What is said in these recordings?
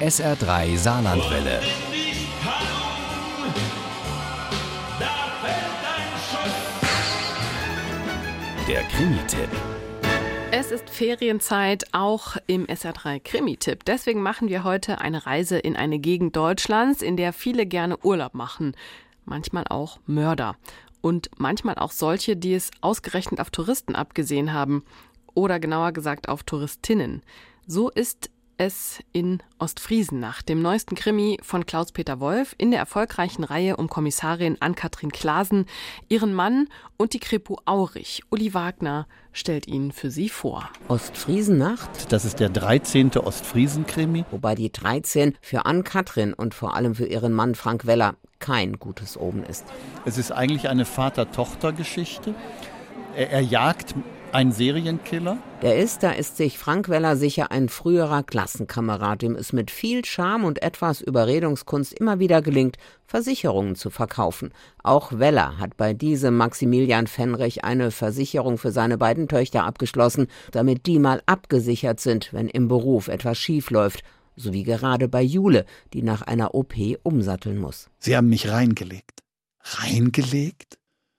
SR3 Saarlandwelle. Der Krimi-Tipp. Es ist Ferienzeit, auch im SR3 Krimi-Tipp. Deswegen machen wir heute eine Reise in eine Gegend Deutschlands, in der viele gerne Urlaub machen. Manchmal auch Mörder. Und manchmal auch solche, die es ausgerechnet auf Touristen abgesehen haben. Oder genauer gesagt auf Touristinnen. So ist es in Ostfriesennacht, dem neuesten Krimi von Klaus-Peter Wolf, in der erfolgreichen Reihe um Kommissarin Ann-Kathrin Klasen, ihren Mann und die Kripo Aurich. Uli Wagner stellt ihn für sie vor. Ostfriesennacht? Das ist der 13. Ostfriesen-Krimi. Wobei die 13 für Ann-Kathrin und vor allem für ihren Mann Frank Weller kein gutes Oben ist. Es ist eigentlich eine Vater-Tochter-Geschichte. Er, er jagt ein Serienkiller? Der ist, da ist sich Frank Weller sicher ein früherer Klassenkamerad, dem es mit viel Charme und etwas Überredungskunst immer wieder gelingt, Versicherungen zu verkaufen. Auch Weller hat bei diesem Maximilian Fenrich eine Versicherung für seine beiden Töchter abgeschlossen, damit die mal abgesichert sind, wenn im Beruf etwas schief läuft. So wie gerade bei Jule, die nach einer OP umsatteln muss. Sie haben mich reingelegt. Reingelegt?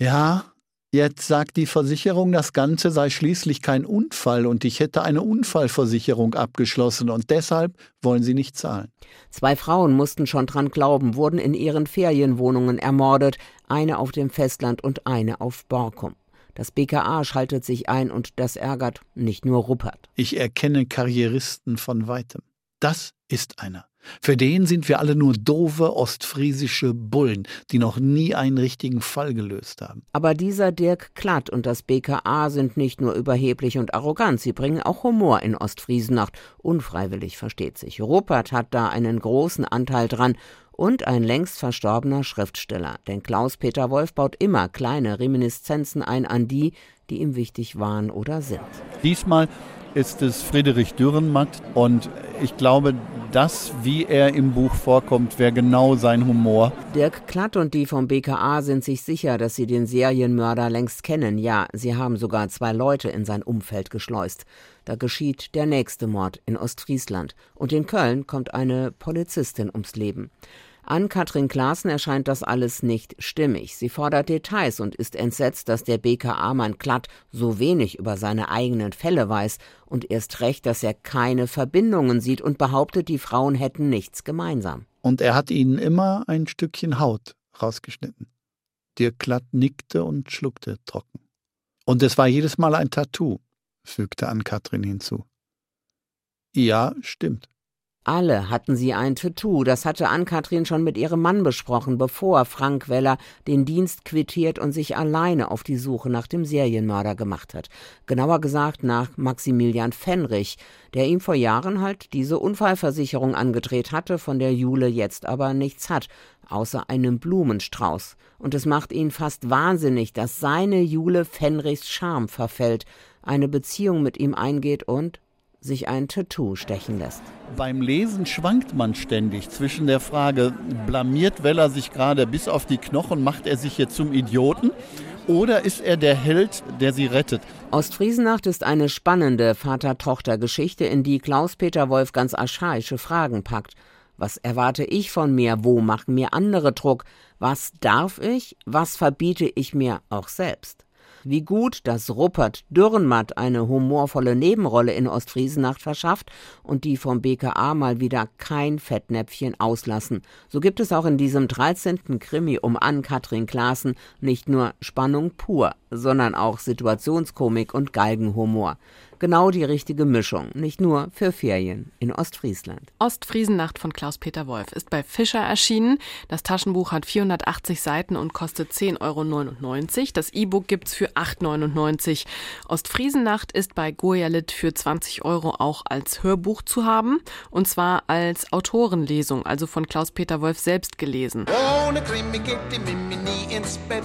Ja, Jetzt sagt die Versicherung, das Ganze sei schließlich kein Unfall und ich hätte eine Unfallversicherung abgeschlossen und deshalb wollen sie nicht zahlen. Zwei Frauen mussten schon dran glauben, wurden in ihren Ferienwohnungen ermordet, eine auf dem Festland und eine auf Borkum. Das BKA schaltet sich ein und das ärgert nicht nur Ruppert. Ich erkenne Karrieristen von weitem. Das ist einer. Für den sind wir alle nur doofe ostfriesische Bullen, die noch nie einen richtigen Fall gelöst haben. Aber dieser Dirk Klatt und das BKA sind nicht nur überheblich und arrogant, sie bringen auch Humor in Ostfriesenacht. Unfreiwillig versteht sich. Ruppert hat da einen großen Anteil dran und ein längst verstorbener Schriftsteller. Denn Klaus-Peter Wolf baut immer kleine Reminiszenzen ein an die, die ihm wichtig waren oder sind. Diesmal ist es Friedrich Dürrenmatt und ich glaube, das, wie er im Buch vorkommt, wäre genau sein Humor. Dirk Klatt und die vom BKA sind sich sicher, dass sie den Serienmörder längst kennen. Ja, sie haben sogar zwei Leute in sein Umfeld geschleust. Da geschieht der nächste Mord in Ostfriesland. Und in Köln kommt eine Polizistin ums Leben. An Katrin Klaassen erscheint das alles nicht stimmig. Sie fordert Details und ist entsetzt, dass der BKA-Mann Klatt so wenig über seine eigenen Fälle weiß und erst recht, dass er keine Verbindungen sieht und behauptet, die Frauen hätten nichts gemeinsam. Und er hat ihnen immer ein Stückchen Haut rausgeschnitten. Dirk Klatt nickte und schluckte trocken. Und es war jedes Mal ein Tattoo, fügte an Katrin hinzu. Ja, stimmt. Alle hatten sie ein Tattoo, das hatte Ann-Kathrin schon mit ihrem Mann besprochen, bevor Frank Weller den Dienst quittiert und sich alleine auf die Suche nach dem Serienmörder gemacht hat. Genauer gesagt nach Maximilian Fenrich, der ihm vor Jahren halt diese Unfallversicherung angedreht hatte, von der Jule jetzt aber nichts hat, außer einem Blumenstrauß. Und es macht ihn fast wahnsinnig, dass seine Jule Fenrichs Charme verfällt, eine Beziehung mit ihm eingeht und sich ein Tattoo stechen lässt. Beim Lesen schwankt man ständig zwischen der Frage, blamiert Weller sich gerade bis auf die Knochen, macht er sich hier zum Idioten? Oder ist er der Held, der sie rettet? Ostfriesenacht ist eine spannende Vater-Tochter-Geschichte, in die Klaus-Peter Wolf ganz archaische Fragen packt. Was erwarte ich von mir? Wo machen mir andere Druck? Was darf ich? Was verbiete ich mir auch selbst? Wie gut, dass Ruppert Dürrenmatt eine humorvolle Nebenrolle in Ostfriesenacht verschafft und die vom BKA mal wieder kein Fettnäpfchen auslassen. So gibt es auch in diesem 13. Krimi um Ann-Kathrin Klaassen nicht nur Spannung pur, sondern auch Situationskomik und Galgenhumor. Genau die richtige Mischung, nicht nur für Ferien in Ostfriesland. Ostfriesennacht von Klaus-Peter Wolf ist bei Fischer erschienen. Das Taschenbuch hat 480 Seiten und kostet 10,99 Euro. Das E-Book gibt's für 8,99 Ostfriesennacht ist bei Goyalit für 20 Euro auch als Hörbuch zu haben. Und zwar als Autorenlesung, also von Klaus-Peter Wolf selbst gelesen. Ohne Krimi geht die Mimi nie ins Bett.